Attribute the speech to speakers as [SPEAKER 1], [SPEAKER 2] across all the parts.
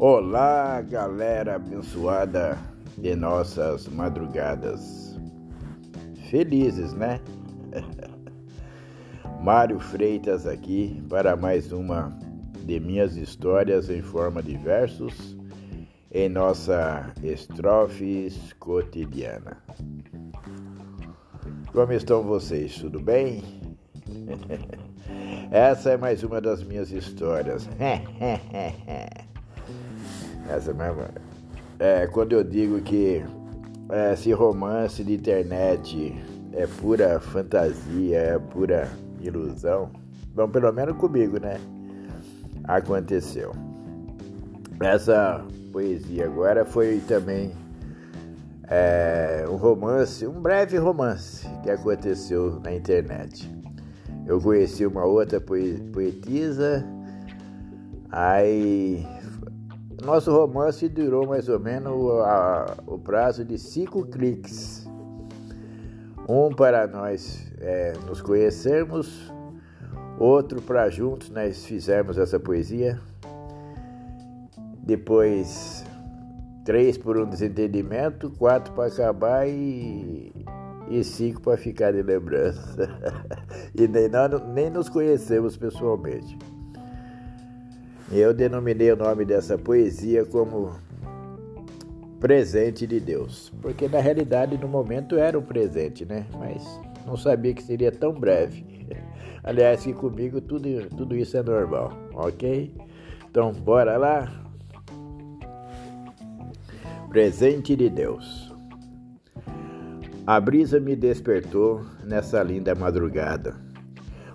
[SPEAKER 1] Olá, galera abençoada de nossas madrugadas. Felizes, né? Mário Freitas aqui para mais uma de minhas histórias em forma de versos em nossa estrofes cotidiana. Como estão vocês? Tudo bem? Essa é mais uma das minhas histórias. Essa mesmo. É, quando eu digo que é, esse romance de internet é pura fantasia, é pura ilusão, bom, pelo menos comigo, né? Aconteceu. Essa poesia agora foi também é, um romance, um breve romance que aconteceu na internet. Eu conheci uma outra poetisa, aí nosso romance durou mais ou menos a, o prazo de cinco cliques. Um para nós é, nos conhecermos, outro para juntos nós fizermos essa poesia. Depois, três por um desentendimento, quatro para acabar e, e cinco para ficar de lembrança. e nem, nem nos conhecemos pessoalmente. Eu denominei o nome dessa poesia como Presente de Deus, porque na realidade no momento era um presente, né? Mas não sabia que seria tão breve. Aliás, que comigo tudo, tudo isso é normal, ok? Então, bora lá? Presente de Deus. A brisa me despertou nessa linda madrugada,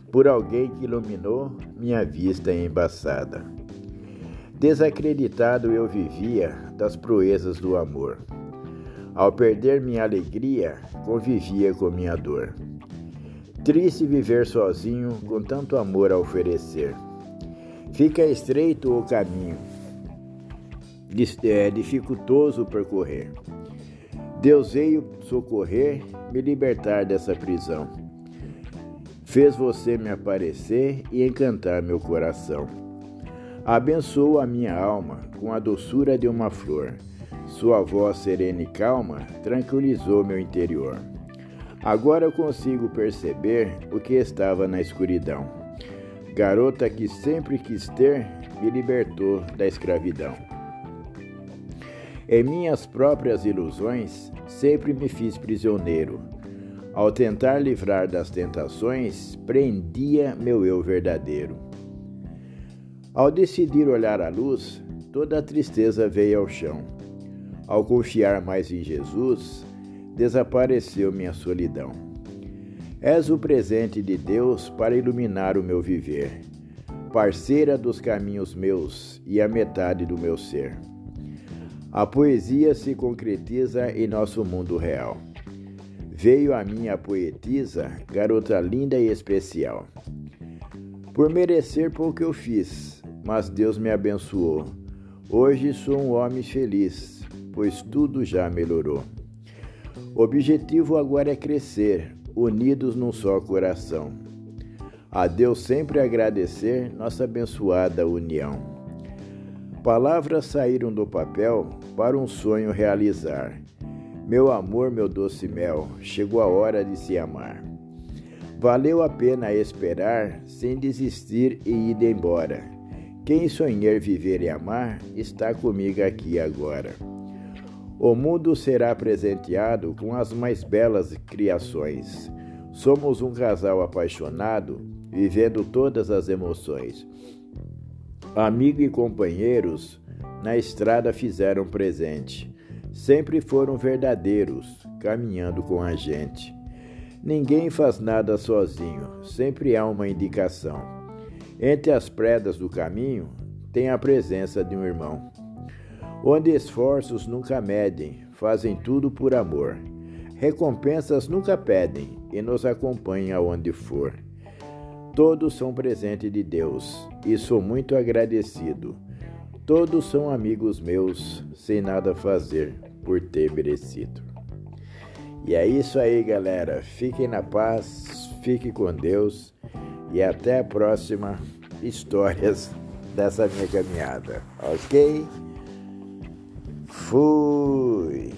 [SPEAKER 1] por alguém que iluminou minha vista embaçada. Desacreditado eu vivia das proezas do amor. Ao perder minha alegria, convivia com minha dor. Triste viver sozinho com tanto amor a oferecer. Fica estreito o caminho, é dificultoso percorrer. Deus veio socorrer, me libertar dessa prisão. Fez você me aparecer e encantar meu coração. Abençoou a minha alma com a doçura de uma flor. Sua voz serena e calma tranquilizou meu interior. Agora eu consigo perceber o que estava na escuridão. Garota que sempre quis ter, me libertou da escravidão. Em minhas próprias ilusões, sempre me fiz prisioneiro. Ao tentar livrar das tentações, prendia meu eu verdadeiro. Ao decidir olhar a luz, toda a tristeza veio ao chão. Ao confiar mais em Jesus, desapareceu minha solidão. És o presente de Deus para iluminar o meu viver, parceira dos caminhos meus e a metade do meu ser. A poesia se concretiza em nosso mundo real. Veio a minha poetisa, garota linda e especial. Por merecer pouco eu fiz, mas Deus me abençoou. Hoje sou um homem feliz, pois tudo já melhorou. O objetivo agora é crescer, unidos num só coração. A Deus sempre agradecer nossa abençoada união. Palavras saíram do papel para um sonho realizar. Meu amor, meu doce mel, chegou a hora de se amar. Valeu a pena esperar sem desistir e ir embora. Quem sonhar viver e amar está comigo aqui agora. O mundo será presenteado com as mais belas criações. Somos um casal apaixonado, vivendo todas as emoções. Amigo e companheiros na estrada fizeram presente. Sempre foram verdadeiros, caminhando com a gente. Ninguém faz nada sozinho, sempre há uma indicação. Entre as predas do caminho tem a presença de um irmão. Onde esforços nunca medem, fazem tudo por amor. Recompensas nunca pedem e nos acompanham aonde for. Todos são presente de Deus e sou muito agradecido. Todos são amigos meus, sem nada fazer por ter merecido. E é isso aí, galera. Fiquem na paz, fiquem com Deus e até a próxima histórias dessa minha caminhada, ok? Fui!